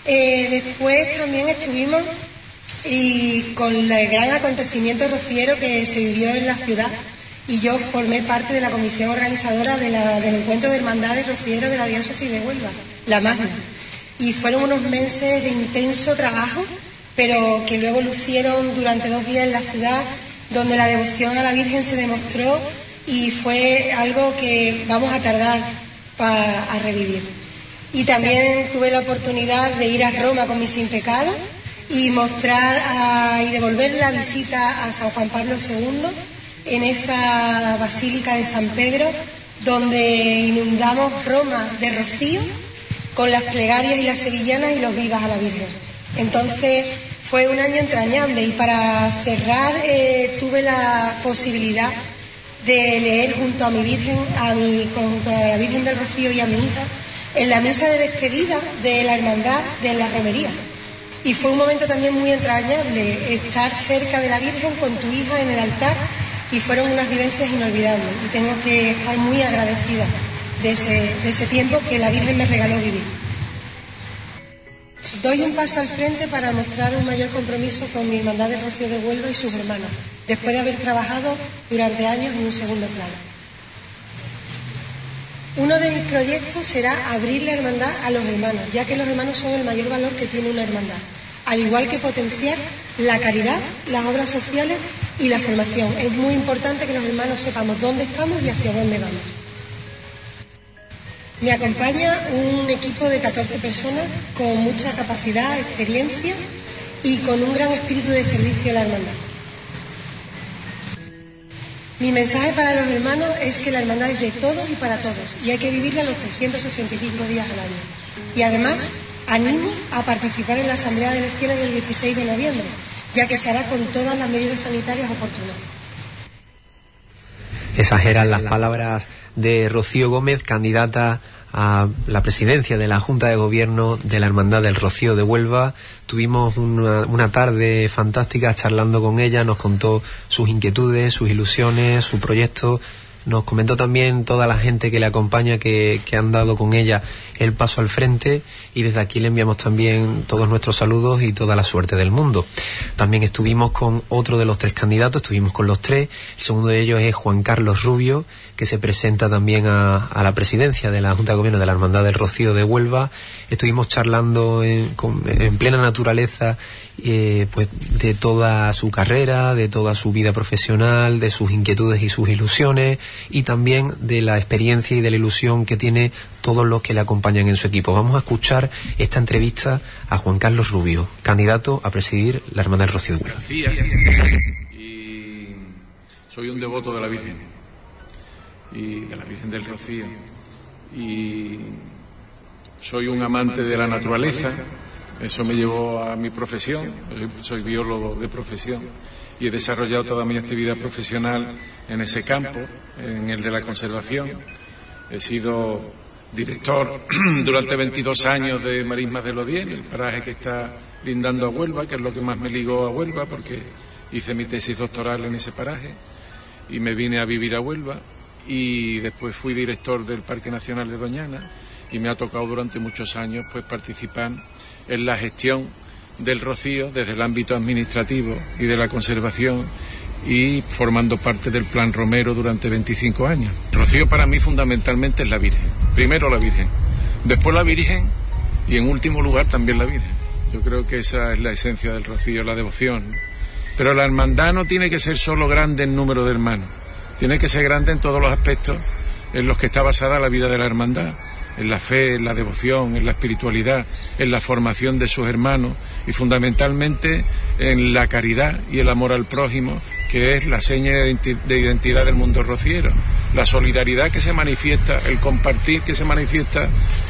Eh, después también estuvimos y con el gran acontecimiento rociero que se vivió en la ciudad y yo formé parte de la comisión organizadora de la- del encuentro de hermandades rocieros de la diócesis de Huelva, la Magna. Y fueron unos meses de intenso trabajo, pero que luego lucieron durante dos días en la ciudad, donde la devoción a la Virgen se demostró y fue algo que vamos a tardar pa- a revivir. Y también tuve la oportunidad de ir a Roma con mi sin pecado y mostrar a- y devolver la visita a San Juan Pablo II en esa basílica de San Pedro, donde inundamos Roma de rocío con las plegarias y las sevillanas y los vivas a la Virgen. Entonces fue un año entrañable y para cerrar eh, tuve la posibilidad de leer junto a mi Virgen, a mi, junto a la Virgen del Rocío y a mi hija, en la misa de despedida de la hermandad de la romería. Y fue un momento también muy entrañable estar cerca de la Virgen con tu hija en el altar y fueron unas vivencias inolvidables y tengo que estar muy agradecida de ese, de ese tiempo que la Virgen me regaló vivir. Doy un paso al frente para mostrar un mayor compromiso con mi hermandad de Rocío de Huelva y sus hermanos, después de haber trabajado durante años en un segundo plano. Uno de mis proyectos será abrir la hermandad a los hermanos, ya que los hermanos son el mayor valor que tiene una hermandad, al igual que potenciar la caridad, las obras sociales y la formación. Es muy importante que los hermanos sepamos dónde estamos y hacia dónde vamos. Me acompaña un equipo de 14 personas con mucha capacidad, experiencia y con un gran espíritu de servicio a la hermandad. Mi mensaje para los hermanos es que la hermandad es de todos y para todos y hay que vivirla los 365 días al año. Y además, animo a participar en la Asamblea de Elecciones del 16 de noviembre, ya que se hará con todas las medidas sanitarias oportunas. Esas las palabras de Rocío Gómez, candidata a la presidencia de la Junta de Gobierno de la Hermandad del Rocío de Huelva. Tuvimos una, una tarde fantástica charlando con ella, nos contó sus inquietudes, sus ilusiones, su proyecto. Nos comentó también toda la gente que le acompaña que, que han dado con ella el paso al frente y desde aquí le enviamos también todos nuestros saludos y toda la suerte del mundo. También estuvimos con otro de los tres candidatos, estuvimos con los tres. El segundo de ellos es Juan Carlos Rubio, que se presenta también a, a la presidencia de la Junta de Gobierno de la Hermandad del Rocío de Huelva. Estuvimos charlando en, con- en plena naturaleza eh, pues de toda su carrera, de toda su vida profesional, de sus inquietudes y sus ilusiones. Y también de la experiencia y de la ilusión que tiene todos los que le acompañan en su equipo. Vamos a escuchar esta entrevista a Juan Carlos Rubio, candidato a presidir la Hermandad del Rocío de. Y soy un devoto de la Virgen y de la Virgen del Rocío y soy un amante de la naturaleza. Eso me llevó a mi profesión. Soy biólogo de profesión y he desarrollado toda mi actividad profesional en ese campo, en el de la conservación. He sido director durante 22 años de Marismas de Lodien, el paraje que está lindando a Huelva, que es lo que más me ligó a Huelva, porque hice mi tesis doctoral en ese paraje y me vine a vivir a Huelva y después fui director del Parque Nacional de Doñana y me ha tocado durante muchos años pues participar en la gestión del rocío desde el ámbito administrativo y de la conservación y formando parte del Plan Romero durante 25 años. rocío para mí fundamentalmente es la Virgen. Primero la Virgen, después la Virgen y en último lugar también la Virgen. Yo creo que esa es la esencia del rocío, la devoción. Pero la hermandad no tiene que ser solo grande en número de hermanos, tiene que ser grande en todos los aspectos en los que está basada la vida de la hermandad en la fe, en la devoción, en la espiritualidad, en la formación de sus hermanos y fundamentalmente en la caridad y el amor al prójimo, que es la seña de identidad del mundo rociero. La solidaridad que se manifiesta, el compartir que se manifiesta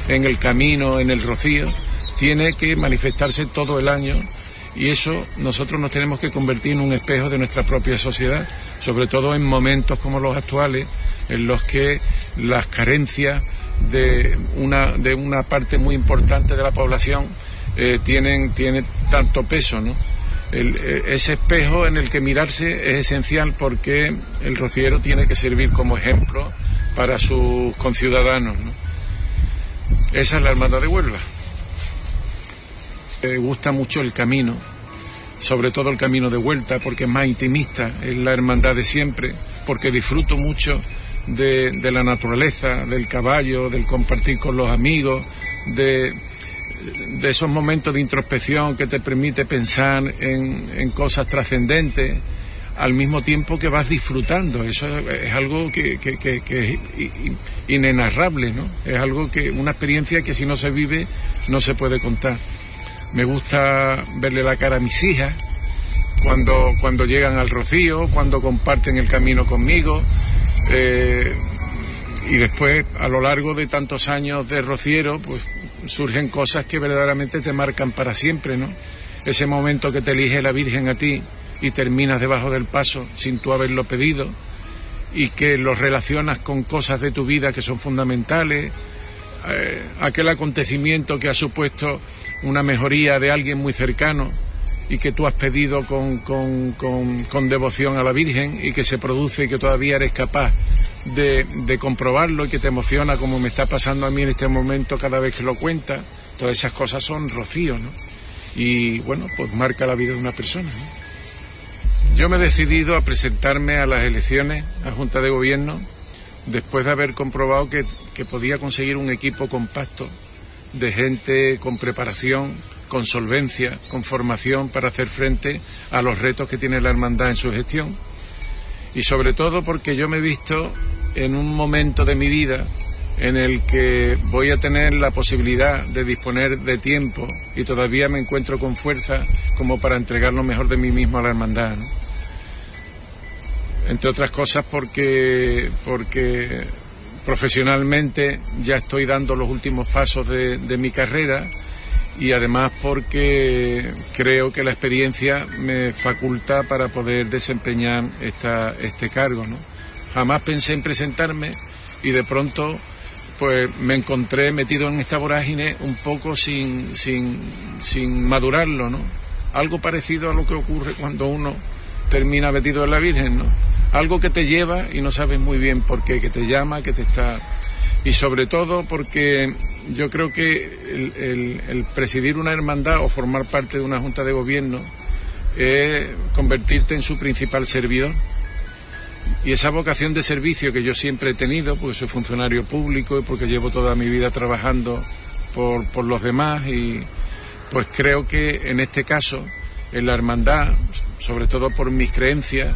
en el camino, en el rocío, tiene que manifestarse todo el año y eso nosotros nos tenemos que convertir en un espejo de nuestra propia sociedad, sobre todo en momentos como los actuales, en los que las carencias de una, de una parte muy importante de la población eh, tienen, tiene tanto peso, ¿no? Eh, ese espejo en el que mirarse es esencial porque el rociero tiene que servir como ejemplo para sus conciudadanos. Esa es la Hermandad de Huelva. Me gusta mucho el camino, sobre todo el camino de vuelta, porque es más intimista, es la hermandad de siempre, porque disfruto mucho de, la naturaleza, del caballo, del compartir con los amigos, de, de esos momentos de introspección que te permite pensar en, cosas trascendentes al mismo tiempo que vas disfrutando. Eso es, algo que, que, que, es inenarrable, ¿no? Es algo que, una experiencia que si no se vive no se puede contar. Me gusta verle la cara a mis hijas cuando, cuando llegan al rocío, cuando comparten el camino conmigo, eh, y después, a lo largo de tantos años de rociero, pues surgen cosas que verdaderamente te marcan para siempre, ¿no? Ese momento que te elige la Virgen a ti y terminas debajo del paso sin tú haberlo pedido y que lo relacionas con cosas de tu vida que son fundamentales, eh, aquel acontecimiento que ha supuesto una mejoría de alguien muy cercano y que tú has pedido con, con, con, devoción a la Virgen y que se produce y que todavía eres capaz de, comprobarlo y que te emociona como me está pasando a mí en este momento cada vez que lo cuenta. Todas esas cosas son rocío, ¿no? Y bueno, pues marca la vida de una persona. Yo me he decidido a presentarme a las elecciones a Junta de Gobierno después de haber comprobado que podía conseguir un equipo compacto de gente con preparación, con solvencia, con formación para hacer frente a los retos que tiene la hermandad en su gestión. Y sobre todo porque yo me he visto en un momento de mi vida en el que voy a tener la posibilidad de disponer de tiempo y todavía me encuentro con fuerza como para entregar lo mejor de mí mismo a la hermandad. Entre otras cosas porque, porque profesionalmente ya estoy dando los últimos pasos de, de mi carrera y además porque creo que la experiencia me faculta para poder desempeñar esta, este cargo. ¿no? Jamás pensé en presentarme y de pronto pues me encontré metido en esta vorágine un poco sin, sin, sin madurarlo, ¿no? Algo parecido a lo que ocurre cuando uno termina metido en la Virgen, ¿no? Algo que te lleva y no sabes muy bien por qué, que te llama, que te está... Y sobre todo porque yo creo que el, presidir una hermandad o formar parte de una junta de gobierno es convertirte en su principal servidor. Y esa vocación de servicio que yo siempre he tenido, porque soy funcionario público y porque llevo toda mi vida trabajando por, por los demás, y pues creo que en este caso, en la hermandad, sobre todo por mis creencias,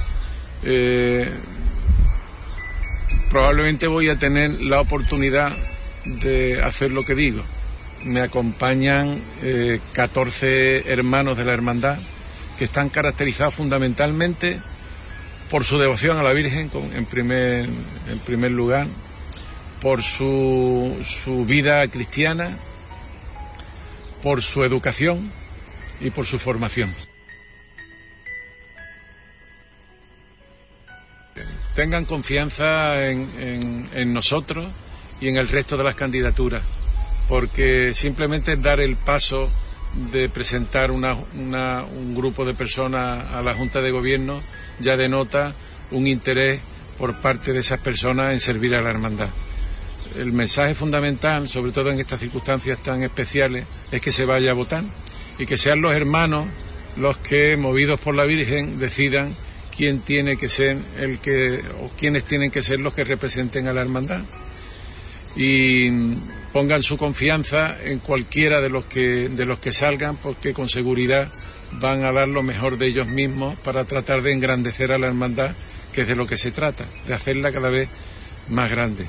eh, probablemente voy a tener la oportunidad de hacer lo que digo. Me acompañan 14 eh, hermanos de la hermandad que están caracterizados fundamentalmente por su devoción a la Virgen en, primer, en primer lugar, por su, su vida cristiana, por su educación y por su formación. Tengan confianza en, en, nosotros y en el resto de las candidaturas, porque simplemente dar el paso de presentar una, un grupo de personas a la Junta de Gobierno ya denota un interés por parte de esas personas en servir a la hermandad. El mensaje fundamental, sobre todo en estas circunstancias tan especiales, es que se vaya a votar y que sean los hermanos los que, movidos por la Virgen, decidan quién tiene que ser el que, o quiénes tienen que ser los que representen a la hermandad. Y pongan su confianza en cualquiera de los que, de los que salgan, porque con seguridad van a dar lo mejor de ellos mismos para tratar de engrandecer a la hermandad, que es de lo que se trata, de hacerla cada vez más grande.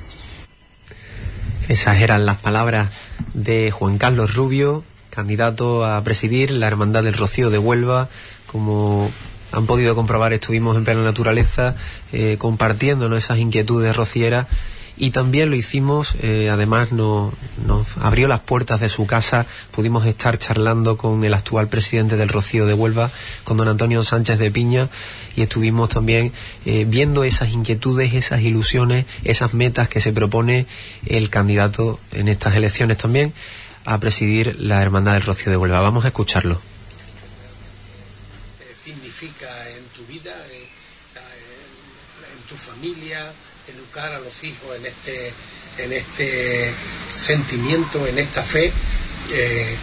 Esas eran las palabras de Juan Carlos Rubio, candidato a presidir la Hermandad del Rocío de Huelva. Como han podido comprobar, estuvimos en plena naturaleza eh, compartiendo esas inquietudes rocieras y también lo hicimos, eh, además nos, abrió las puertas de su casa, pudimos estar charlando con el actual presidente del Rocío de Huelva, con don Antonio Sánchez de Piña, y estuvimos también eh, viendo esas inquietudes, esas ilusiones, esas metas que se propone el candidato en estas elecciones también a presidir la Hermandad del Rocío de Huelva. Vamos a escucharlo. significa en tu vida, en tu familia, educar a los hijos en este, en este sentimiento, en esta fe, eh,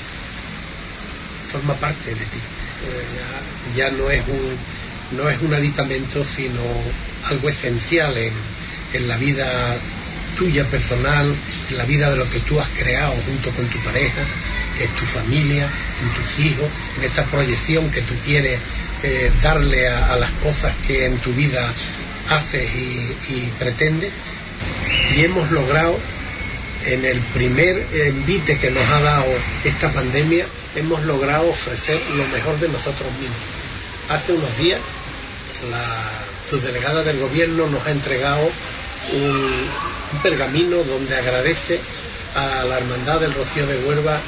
forma parte de ti. Eh, ya, no, es un, no es un aditamento, sino algo esencial en, en la vida tuya personal, en la vida de lo que tú has creado junto con tu pareja, que es tu familia, en tus hijos, en esa proyección que tú quieres eh, darle a, las cosas que en tu vida hace y, pretende y hemos logrado en el primer envite que nos ha dado esta pandemia hemos logrado ofrecer lo mejor de nosotros mismos. Hace unos días la subdelegada del gobierno nos ha entregado un, pergamino donde agradece a la hermandad del Rocío de Huelva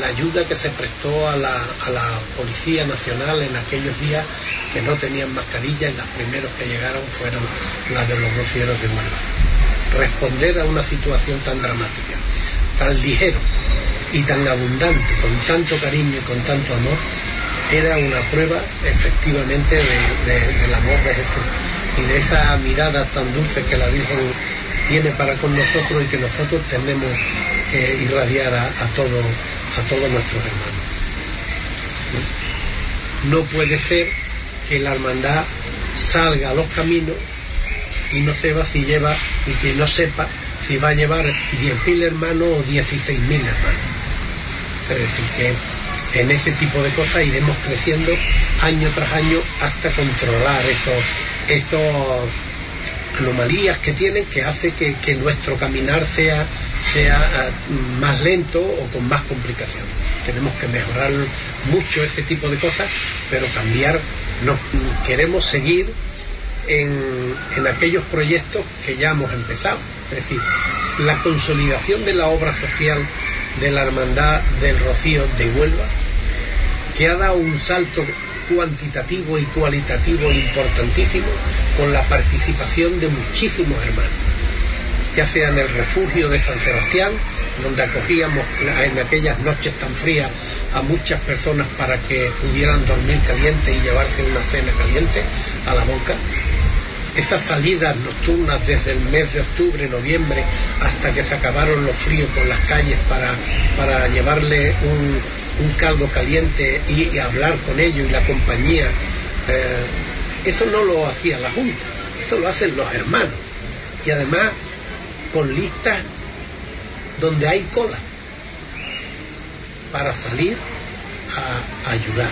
la ayuda que se prestó a la, a la Policía Nacional en aquellos días que no tenían mascarilla y las primeros que llegaron fueron las de los rocieros de Huelva. Responder a una situación tan dramática, tan ligero y tan abundante, con tanto cariño y con tanto amor, era una prueba efectivamente del amor de Jesús y de esa mirada tan dulce que la Virgen tiene para con nosotros y que nosotros tenemos que irradiar a, todo, a todos nuestros hermanos. No puede ser que la hermandad salga a los caminos y no sepa si lleva y que no sepa si va a llevar 10.000 hermanos o 16.000 hermanos. Es decir, que en ese tipo de cosas iremos creciendo año tras año hasta controlar esos, esos anomalías que tienen que hace que nuestro caminar sea, sea ah, más lento o con más complicaciones. Tenemos que mejorar mucho ese tipo de cosas, pero cambiar no, queremos seguir en, en aquellos proyectos que ya hemos empezado. Es decir, la consolidación de la obra social de la Hermandad del Rocío de Huelva, que ha dado un salto cuantitativo y cualitativo importantísimo con la participación de muchísimos hermanos, ya sea en el refugio de San Sebastián, donde acogíamos en aquellas noches tan frías a muchas personas para que pudieran dormir caliente y llevarse una cena caliente a la boca. Esas salidas nocturnas desde el mes de octubre, noviembre, hasta que se acabaron los fríos por las calles para, para llevarle un, caldo caliente y, hablar con ellos y la compañía, eh, eso no lo hacía la Junta, eso lo hacen los hermanos. Y además con listas donde hay cola para salir a, ayudar.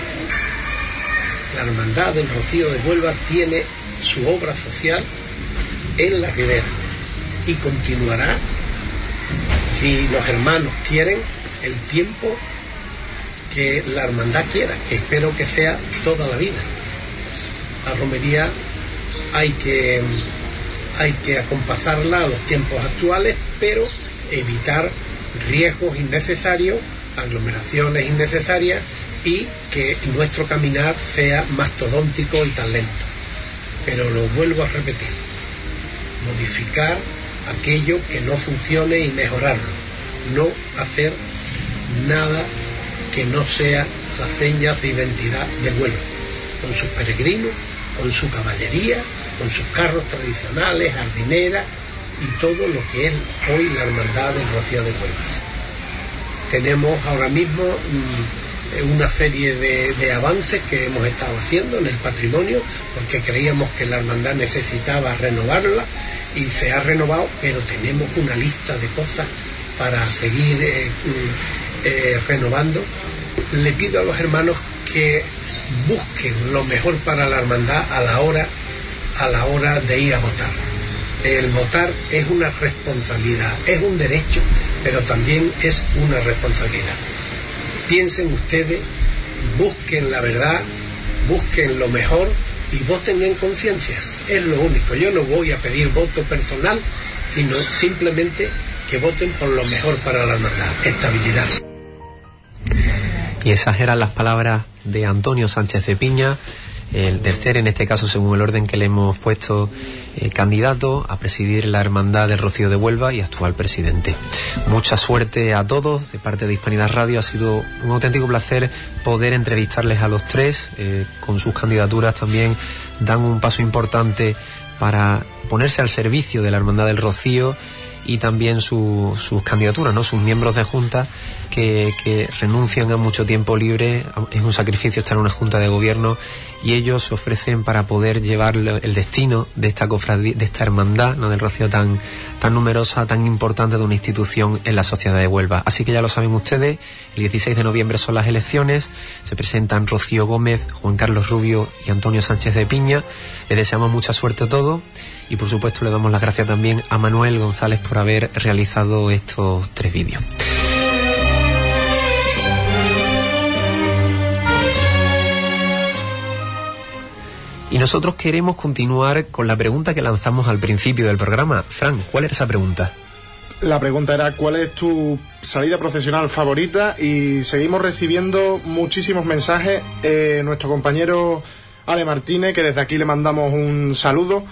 La Hermandad del Rocío de Huelva tiene su obra social en la ribera y continuará si los hermanos quieren el tiempo que la hermandad quiera, que espero que sea toda la vida. La romería hay que, hay que acompasarla a los tiempos actuales, pero evitar riesgos innecesarios, aglomeraciones innecesarias y que nuestro caminar sea mastodóntico y tan lento. Pero lo vuelvo a repetir, modificar aquello que no funcione y mejorarlo, no hacer nada que no sea las señas de identidad de Huelva, con sus peregrinos, con su caballería, con sus carros tradicionales, jardineras y todo lo que es hoy la hermandad del Rocío de Huelva. Tenemos ahora mismo mm, una serie de, avances que hemos estado haciendo en el patrimonio porque creíamos que la hermandad necesitaba renovarla y se ha renovado, pero tenemos una lista de cosas para seguir eh, eh, renovando. Le pido a los hermanos que busquen lo mejor para la hermandad a la hora a la hora de ir a votar. El votar es una responsabilidad, es un derecho, pero también es una responsabilidad. Piensen ustedes, busquen la verdad, busquen lo mejor y voten en conciencia. Es lo único. Yo no voy a pedir voto personal, sino simplemente que voten por lo mejor para la hermandad, estabilidad. Y esas eran las palabras de Antonio Sánchez de Piña, el tercer, en este caso, según el orden que le hemos puesto, eh, candidato a presidir la Hermandad del Rocío de Huelva y actual presidente. Mucha suerte a todos de parte de Hispanidad Radio. Ha sido un auténtico placer poder entrevistarles a los tres. Eh, con sus candidaturas también dan un paso importante para ponerse al servicio de la Hermandad del Rocío y también su, sus candidaturas, ¿no? sus miembros de junta que, que, renuncian a mucho tiempo libre. Es un sacrificio estar en una junta de gobierno y ellos se ofrecen para poder llevar el destino de esta cofradía, de esta hermandad ¿no? del Rocío tan, tan numerosa, tan importante de una institución en la sociedad de Huelva. Así que ya lo saben ustedes, el 16 de noviembre son las elecciones, se presentan Rocío Gómez, Juan Carlos Rubio y Antonio Sánchez de Piña. Les deseamos mucha suerte a todos y por supuesto le damos las gracias también a Manuel González por haber realizado estos tres vídeos. Y nosotros queremos continuar con la pregunta que lanzamos al principio del programa. Fran, ¿cuál era esa pregunta? La pregunta era cuál es tu salida profesional favorita y seguimos recibiendo muchísimos mensajes. Eh, nuestro compañero Ale Martínez, que desde aquí le mandamos un saludo,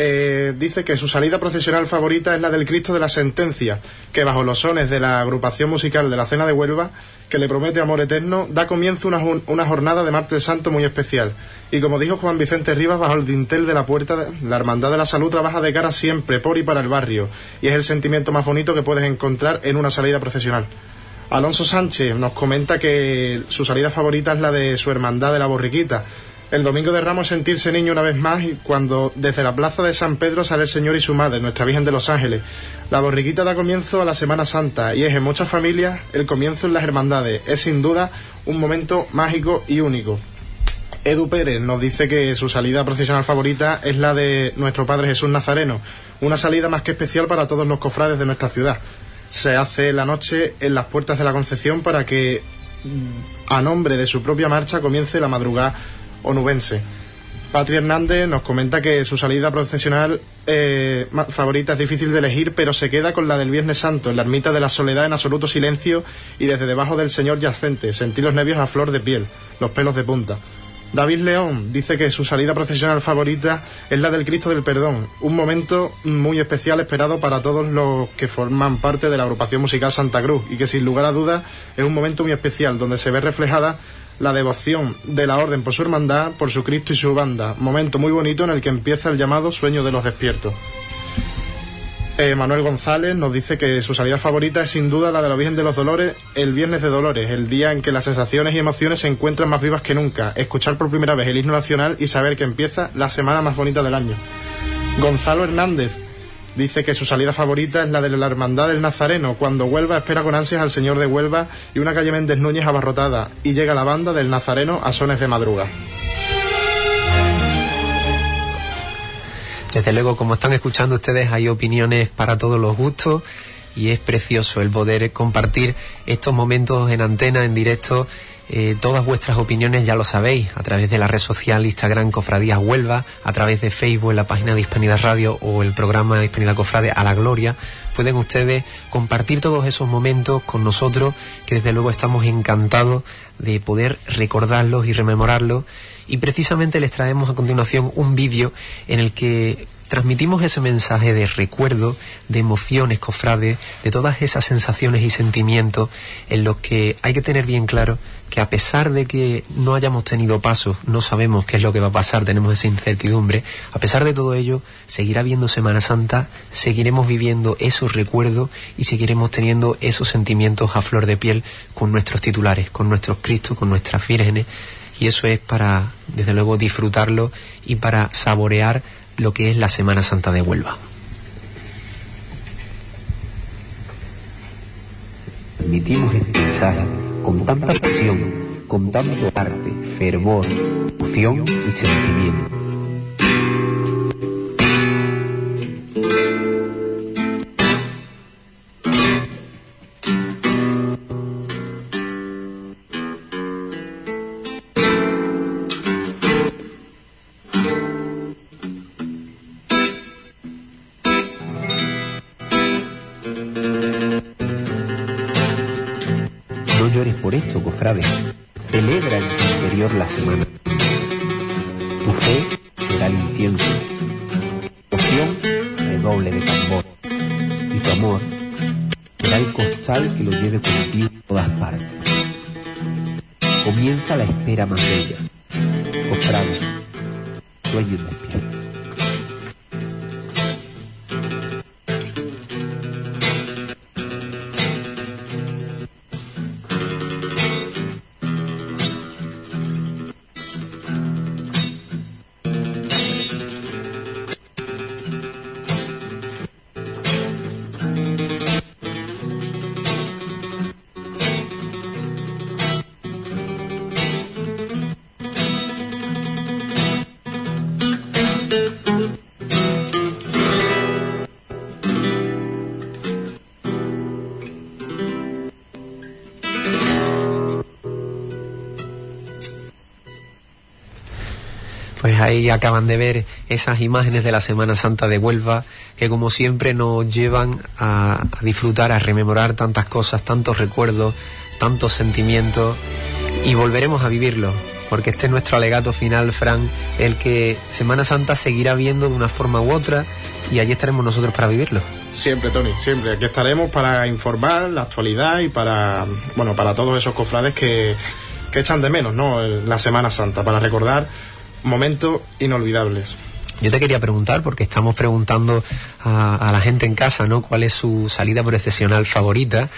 eh, dice que su salida profesional favorita es la del Cristo de la Sentencia, que bajo los sones de la agrupación musical de la Cena de Huelva, que le promete amor eterno, da comienzo una, una jornada de martes santo muy especial. Y como dijo Juan Vicente Rivas, bajo el dintel de la puerta, la Hermandad de la Salud trabaja de cara siempre, por y para el barrio, y es el sentimiento más bonito que puedes encontrar en una salida profesional. Alonso Sánchez nos comenta que su salida favorita es la de su hermandad de la Borriquita, el domingo de Ramos sentirse niño una vez más y cuando desde la plaza de San Pedro sale el Señor y su madre, Nuestra Virgen de los Ángeles. La borriquita da comienzo a la Semana Santa y es en muchas familias el comienzo en las hermandades. Es sin duda un momento mágico y único. Edu Pérez nos dice que su salida profesional favorita es la de nuestro Padre Jesús Nazareno, una salida más que especial para todos los cofrades de nuestra ciudad. Se hace la noche en las puertas de la Concepción para que a nombre de su propia marcha comience la madrugada onubense. Patri Hernández nos comenta que su salida profesional eh, favorita es difícil de elegir, pero se queda con la del Viernes Santo, en la ermita de la soledad en absoluto silencio y desde debajo del Señor yacente, sentir los nervios a flor de piel, los pelos de punta. David León dice que su salida profesional favorita es la del Cristo del Perdón, un momento muy especial esperado para todos los que forman parte de la agrupación musical Santa Cruz y que sin lugar a dudas es un momento muy especial donde se ve reflejada la devoción de la orden por su hermandad, por su Cristo y su banda. Momento muy bonito en el que empieza el llamado sueño de los despiertos. Eh, Manuel González nos dice que su salida favorita es sin duda la de la Virgen de los Dolores, el Viernes de Dolores, el día en que las sensaciones y emociones se encuentran más vivas que nunca. Escuchar por primera vez el himno nacional y saber que empieza la semana más bonita del año. Gonzalo Hernández Dice que su salida favorita es la de la Hermandad del Nazareno, cuando Huelva espera con ansias al Señor de Huelva y una calle Méndez Núñez abarrotada, y llega la banda del Nazareno a sones de madruga. Desde luego, como están escuchando ustedes, hay opiniones para todos los gustos y es precioso el poder compartir estos momentos en antena, en directo. Eh, todas vuestras opiniones ya lo sabéis a través de la red social Instagram Cofradías Huelva, a través de Facebook la página de Hispanidad Radio o el programa de Hispanidad Cofrade a la Gloria. Pueden ustedes compartir todos esos momentos con nosotros, que desde luego estamos encantados de poder recordarlos y rememorarlos. Y precisamente les traemos a continuación un vídeo en el que transmitimos ese mensaje de recuerdo, de emociones, cofrades, de todas esas sensaciones y sentimientos en los que hay que tener bien claro que a pesar de que no hayamos tenido pasos, no sabemos qué es lo que va a pasar, tenemos esa incertidumbre, a pesar de todo ello, seguirá viendo Semana Santa, seguiremos viviendo esos recuerdos y seguiremos teniendo esos sentimientos a flor de piel con nuestros titulares, con nuestros Cristos, con nuestras vírgenes, y eso es para, desde luego, disfrutarlo y para saborear lo que es la Semana Santa de Huelva. Emitimos este mensaje con tanta pasión, con tanto arte, fervor, emoción y sentimiento. Ahí acaban de ver esas imágenes de la Semana Santa de Huelva que como siempre nos llevan a, disfrutar, a rememorar tantas cosas, tantos recuerdos, tantos sentimientos y volveremos a vivirlo porque este es nuestro alegato final, Fran, el que Semana Santa seguirá viendo de una forma u otra y allí estaremos nosotros para vivirlo. Siempre, Tony, siempre. Aquí estaremos para informar la actualidad y para, bueno, para todos esos cofrades que, que echan de menos, ¿no? La Semana Santa, para recordar momentos inolvidables. Yo te quería preguntar, porque estamos preguntando a, a, la gente en casa, ¿no? ¿Cuál es su salida procesional favorita?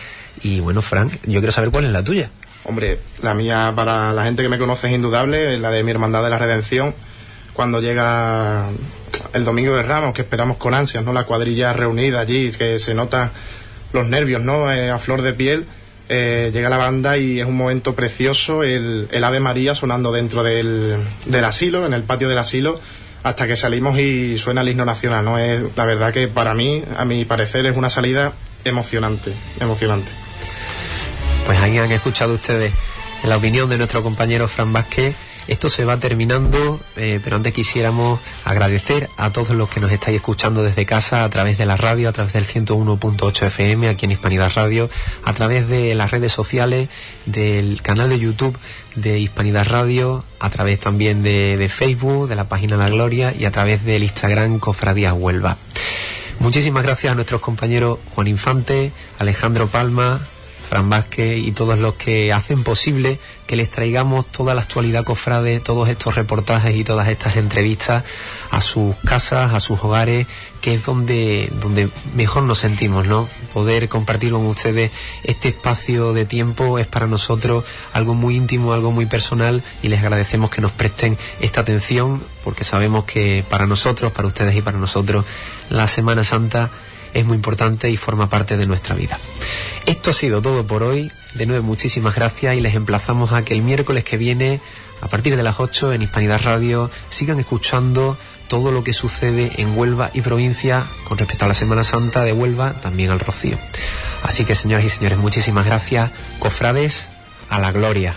Y bueno, Frank, yo quiero saber cuál es la tuya. Hombre, la mía, para la gente que me conoce, es indudable, la de mi Hermandad de la Redención, cuando llega el Domingo de Ramos, que esperamos con ansias, ¿no? La cuadrilla reunida allí, que se nota los nervios, ¿no? Eh, a flor de piel. Eh, llega la banda y es un momento precioso, el, el Ave María sonando dentro del, asilo, en el patio del asilo, hasta que salimos y suena el himno nacional, ¿no? Es, la verdad que para mí, a mi parecer, es una salida emocionante, emocionante. Pues ahí han escuchado ustedes la opinión de nuestro compañero Fran Vázquez. Esto se va terminando, eh, pero antes quisiéramos agradecer a todos los que nos estáis escuchando desde casa, a través de la radio, a través del 101.8 FM, aquí en Hispanidad Radio, a través de las redes sociales, del canal de YouTube de Hispanidad Radio, a través también de, de Facebook, de la página La Gloria y a través del Instagram Cofradías Huelva. Muchísimas gracias a nuestros compañeros Juan Infante, Alejandro Palma, Fran Vázquez y todos los que hacen posible que les traigamos toda la actualidad cofrade, todos estos reportajes y todas estas entrevistas a sus casas, a sus hogares, que es donde, donde mejor nos sentimos, ¿no? Poder compartir con ustedes este espacio de tiempo es para nosotros algo muy íntimo, algo muy personal y les agradecemos que nos presten esta atención porque sabemos que para nosotros, para ustedes y para nosotros, la Semana Santa es muy importante y forma parte de nuestra vida. Esto ha sido todo por hoy. De nuevo, muchísimas gracias y les emplazamos a que el miércoles que viene, a partir de las 8 en Hispanidad Radio, sigan escuchando todo lo que sucede en Huelva y provincia con respecto a la Semana Santa de Huelva, también al Rocío. Así que, señoras y señores, muchísimas gracias. Cofrades, a la gloria.